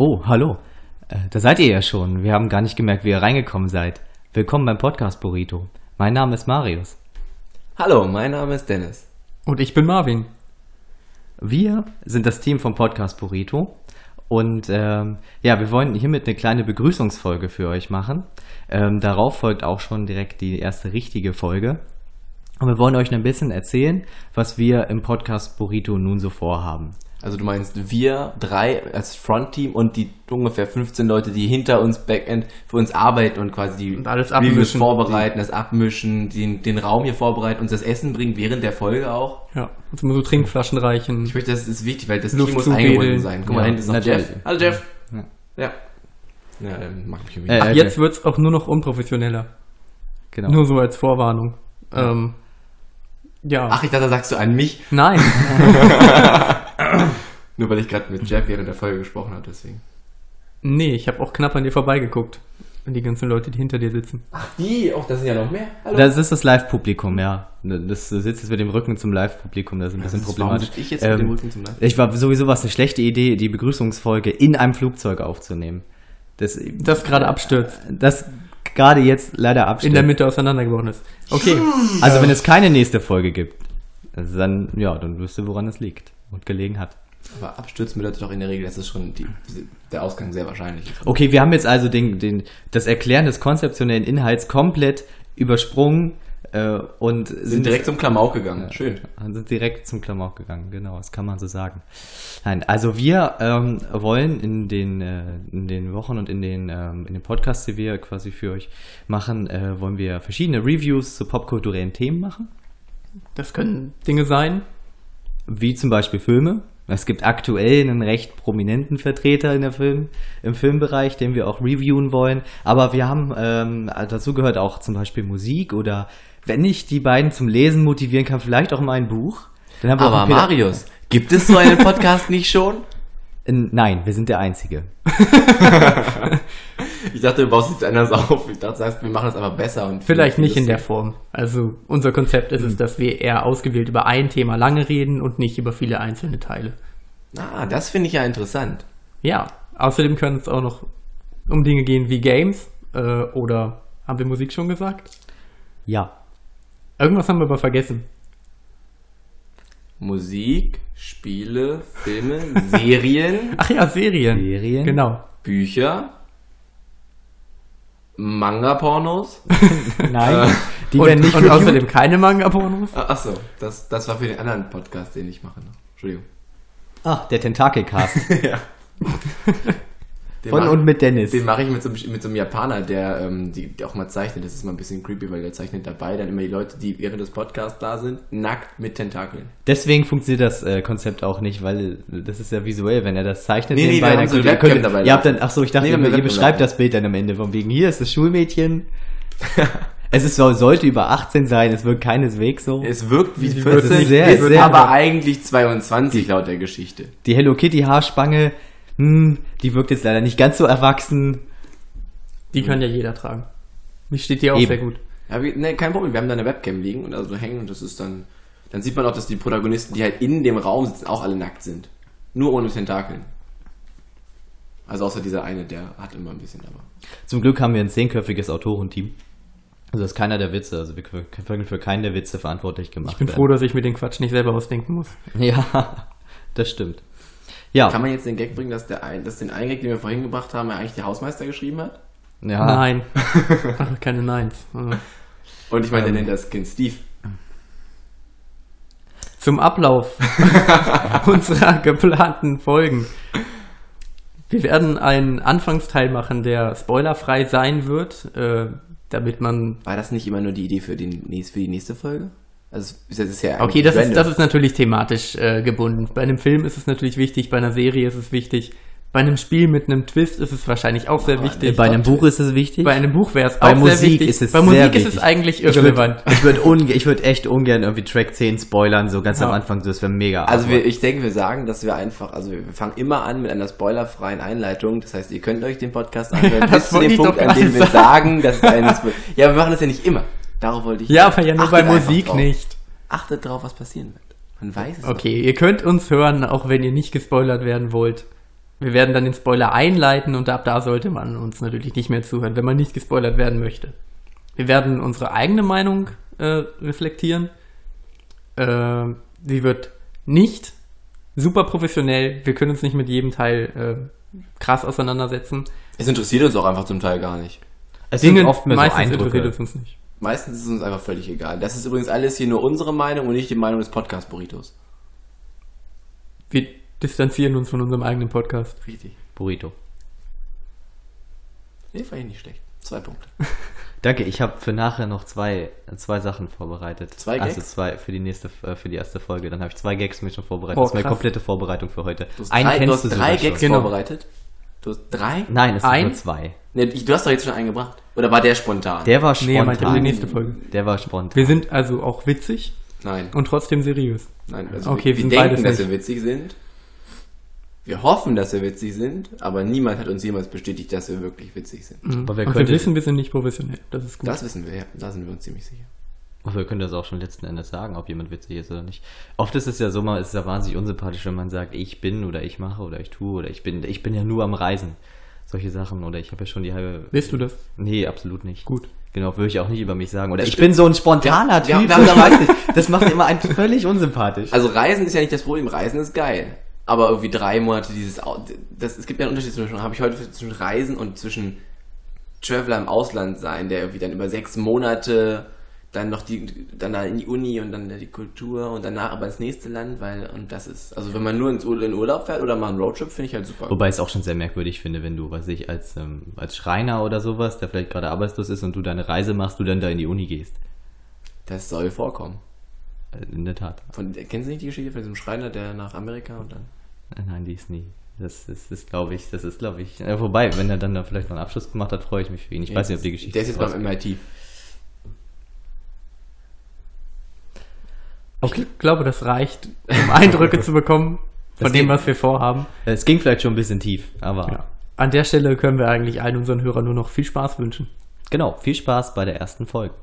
Oh, hallo. Äh, da seid ihr ja schon. Wir haben gar nicht gemerkt, wie ihr reingekommen seid. Willkommen beim Podcast Burrito. Mein Name ist Marius. Hallo, mein Name ist Dennis. Und ich bin Marvin. Wir sind das Team vom Podcast Burrito. Und ähm, ja, wir wollen hiermit eine kleine Begrüßungsfolge für euch machen. Ähm, darauf folgt auch schon direkt die erste richtige Folge. Und wir wollen euch ein bisschen erzählen, was wir im Podcast Burrito nun so vorhaben. Also du meinst wir drei als Frontteam und die ungefähr 15 Leute, die hinter uns Backend für uns arbeiten und quasi die Und alles abmischen. vorbereiten, das abmischen, den, den Raum hier vorbereiten, uns das Essen bringen während der Folge auch. Ja, uns immer so Trinkflaschen reichen. Ich möchte, das ist wichtig, weil das Luft Team muss eingebunden sein. Guck mal, Ja, da hinten ist noch. Jeff. Hallo Jeff. Ja. Ja. Ja, dann mag mich irgendwie. Äh, okay. jetzt wird's auch nur noch unprofessioneller. Genau. Nur so als Vorwarnung. Ähm, ja. Ach, ich dachte, da sagst du an mich, Nein. nur weil ich gerade mit Jeff während der Folge gesprochen habe, deswegen. nee, ich habe auch knapp an dir vorbeigeguckt. Und die ganzen Leute, die hinter dir sitzen. Die, auch das sind ja noch mehr. Hallo. Das ist das Live-Publikum, ja. Das sitzt jetzt mit dem Rücken zum Live-Publikum, das ist ein bisschen Warum problematisch. sitze ich jetzt mit dem Ähm, Rücken zum Live? Ich war sowieso was eine schlechte Idee, die Begrüßungsfolge in einem Flugzeug aufzunehmen. Das, Das gerade abstürzt. das gerade jetzt leider abstürzt. In der Mitte auseinandergebrochen ist. Okay. Also wenn es keine nächste Folge gibt, also dann ja, dann wüsst ihr, woran es liegt und gelegen hat. Aber abstürzen bedeutet doch in der Regel, dass es schon die, der Ausgang sehr wahrscheinlich ist. Okay, wir haben jetzt also den, den, das Erklären des konzeptionellen Inhalts komplett übersprungen äh, und Sind direkt zum Klamauk gegangen. Schön. Und sind direkt zum Klamauk gegangen, genau, das kann man so sagen. Nein, also wir ähm, wollen in den, äh, in den Wochen und in den, ähm, in den Podcasts, die wir quasi für euch machen, äh, wollen wir verschiedene Reviews zu popkulturellen Themen machen, Das können Dinge sein. Wie zum Beispiel Filme. Es gibt aktuell einen recht prominenten Vertreter in der Film, im Filmbereich, den wir auch reviewen wollen. Aber wir haben, ähm, dazu gehört auch zum Beispiel Musik oder wenn ich die beiden zum Lesen motivieren kann, vielleicht auch mal ein Buch. Aber Marius, gibt es so einen Podcast nicht schon? Nein, wir sind der Einzige. Ich dachte, du baust jetzt anders auf. Ich dachte, sagst, wir machen das einfach besser. Und Vielleicht nicht in der Form. Also unser Konzept ist es, dass wir eher ausgewählt über ein Thema lange reden und nicht über viele einzelne Teile. Ah, das finde ich ja interessant. Ja, außerdem können es auch noch um Dinge gehen wie Games äh, oder haben wir Musik schon gesagt? Ja. Irgendwas haben wir aber vergessen. Musik, Spiele, Filme, Serien, Ach ja, Serien. Serien? Genau. Bücher, Manga-Pornos. Nein, die und werden nicht und reviewed. außerdem keine Manga-Pornos. Ah, Achso, das, das war für den anderen Podcast, den ich mache. Entschuldigung. Ah, der Tentakelcast. ja. Den Von mach- und mit Dennis. Den mache ich mit so, einem- mit so einem Japaner, der, ähm, die, der auch mal zeichnet. Das ist mal ein bisschen creepy, weil der zeichnet dabei dann immer die Leute, die während des Podcasts da sind, nackt mit Tentakeln. Deswegen funktioniert das äh, Konzept auch nicht, weil das ist ja visuell, wenn er das zeichnet. Nee, nee, nebenbei, wir dann so könnt könnt- dabei Ihr habt dann, ach so, ich dachte, Nee, ihr, ihr beschreibt das Bild dann am Ende von wegen, hier ist das Schulmädchen. es ist, so- sollte über 18 sein, es wirkt keineswegs so. Es wirkt wie Sie wird 14, sehr, ist sehr- aber eigentlich 22 laut der Geschichte. Die Hello Kitty Haarspange, hm, die wirkt jetzt leider nicht ganz so erwachsen. Die kann ja jeder tragen. Mich steht die auch Eben. sehr gut. Ja, wir, nee, kein Problem, wir haben da eine Webcam liegen und also hängen und das ist dann, dann sieht man auch, dass die Protagonisten, die halt in dem Raum sitzen, auch alle nackt sind. Nur ohne Tentakeln. Also außer dieser eine, der hat immer ein bisschen, aber. Zum Glück haben wir ein zehnköpfiges Autorenteam. Also das ist keiner der Witze, also wir können für keinen der Witze verantwortlich gemacht Ich bin werden. froh, dass ich mir den Quatsch nicht selber ausdenken muss. Ja, das stimmt. Ja, Kann man jetzt den Gag bringen, dass, der ein, dass den einen Gag, den wir vorhin gebracht haben, ja eigentlich der Hausmeister geschrieben hat? ja. Nein. Keine Neins. Äh. Und ich meine, Ähm. der nennt das Kind Steve. Zum Ablauf unserer geplanten Folgen. Wir werden einen Anfangsteil machen, der spoilerfrei sein wird, äh, damit man. War das nicht immer nur die Idee für, den, für die nächste Folge? Also, das ist ja Okay, das ist, das ist natürlich thematisch äh, gebunden. Bei einem Film ist es natürlich wichtig, bei einer Serie ist es wichtig, bei einem Spiel mit einem Twist ist es wahrscheinlich auch sehr Aber wichtig. Bei einem Buch ist es wichtig. Bei einem Buch wäre es auch Bei sehr Musik wichtig. ist es Bei sehr Musik ist wichtig. es eigentlich Ich irrelevant. würde ich würd unge ich würd echt ungern irgendwie Track 10 spoilern, so ganz Ja. am Anfang, so das wäre mega. Also wir, ich denke, wir sagen, dass wir einfach, also wir fangen immer an mit einer spoilerfreien Einleitung. Das heißt, ihr könnt euch den Podcast anhören Ja, bis das zu dem Punkt, an dem wir sagen, dass es ein Ja, wir machen das ja nicht immer. Darauf wollte ich. Ja, aber ja nur bei Musik drauf. nicht. Achtet drauf, was passieren wird. Man weiß es Okay, ihr könnt uns hören, auch wenn ihr nicht gespoilert werden wollt. Wir werden dann den Spoiler einleiten und ab da sollte man uns natürlich nicht mehr zuhören, wenn man nicht gespoilert werden möchte. Wir werden unsere eigene Meinung äh, reflektieren. Äh, sie wird nicht super professionell. Wir können uns nicht mit jedem Teil äh, krass auseinandersetzen. Es interessiert uns auch einfach zum Teil gar nicht. Es Dinge, sind oft mehr so meistens interessiert Eindrücke. es uns nicht. Meistens ist es uns einfach völlig egal. Das ist übrigens alles hier nur unsere Meinung und nicht die Meinung des Podcast-Burritos. Wir distanzieren uns von unserem eigenen Podcast. Richtig. Burrito. Nee, fand ich nicht schlecht. Zwei Punkte. Danke, ich habe für nachher noch zwei, zwei Sachen vorbereitet. Zwei Also Gags? zwei für die nächste, äh, für die erste Folge. Dann habe ich zwei Gags mir schon vorbereitet. Oh, das ist meine komplette Vorbereitung für heute. Du hast Einen drei, du kennst hast du drei sogar Gags schon. Genau. vorbereitet. Du hast drei? Nein, es sind Ein? nur zwei. Nee, ich, du hast doch jetzt schon einen gebracht. Oder war der spontan? Der war Nee, meinte spontan. die nächste Folge. Der war spontan. Wir sind also auch witzig Nein. und trotzdem seriös. Nein, also Okay, wir wir, wir sind denken, beides dass nicht. wir witzig sind. Wir hoffen, dass wir witzig sind, aber niemand hat uns jemals bestätigt, dass wir wirklich witzig sind. Aber wer und wir könnte- wissen, wir sind nicht professionell. Das ist gut. Das wissen wir, ja. Da sind wir uns ziemlich sicher. Aber wir können das auch schon letzten Endes sagen, ob jemand witzig ist oder nicht. Oft ist es ja so, man ist ja wahnsinnig unsympathisch, wenn man sagt, ich bin oder ich mache oder ich tue oder ich bin, ich bin ja nur am Reisen. Solche Sachen oder ich habe ja schon die halbe. Bist du das? Nee, absolut nicht. Gut. Genau, würde ich auch nicht über mich sagen. Oder ich bin so ein spontaner wir- Typ. ich da- weiß nicht. Das macht immer einen völlig unsympathisch. Also Reisen ist ja nicht das Problem, Reisen ist geil. Aber irgendwie drei Monate dieses, das, es gibt ja einen Unterschied zwischen, habe ich heute zwischen Reisen und zwischen Traveler im Ausland sein, der irgendwie dann über sechs Monate dann noch die, dann da in die Uni und dann die Kultur und danach aber ins nächste Land, weil, und das ist, also wenn man nur ins in Urlaub fährt oder mal einen Roadtrip, finde ich halt super. Wobei ich es auch schon sehr merkwürdig finde, wenn du, weiß ich, als, ähm, als Schreiner oder sowas, der vielleicht gerade arbeitslos ist und du deine Reise machst, du dann da in die Uni gehst. Das soll vorkommen. Äh, In der Tat. Von, kennst du nicht die Geschichte von diesem Schreiner, der nach Amerika und dann Äh, Nein, die ist nie. Das ist, ist glaube ich, das ist, glaube ich. Äh, wobei, wenn er dann da vielleicht noch einen Abschluss gemacht hat, freue ich mich für ihn. Ich weiß nicht, ob die Geschichte. Der ist jetzt beim MIT. Ich glaube, das reicht, um Eindrücke zu bekommen von Das dem, geht- was wir vorhaben. Es ging vielleicht schon ein bisschen tief, aber Ja. An der Stelle können wir eigentlich allen unseren Hörern nur noch viel Spaß wünschen. genau. Viel Spaß bei der ersten Folge.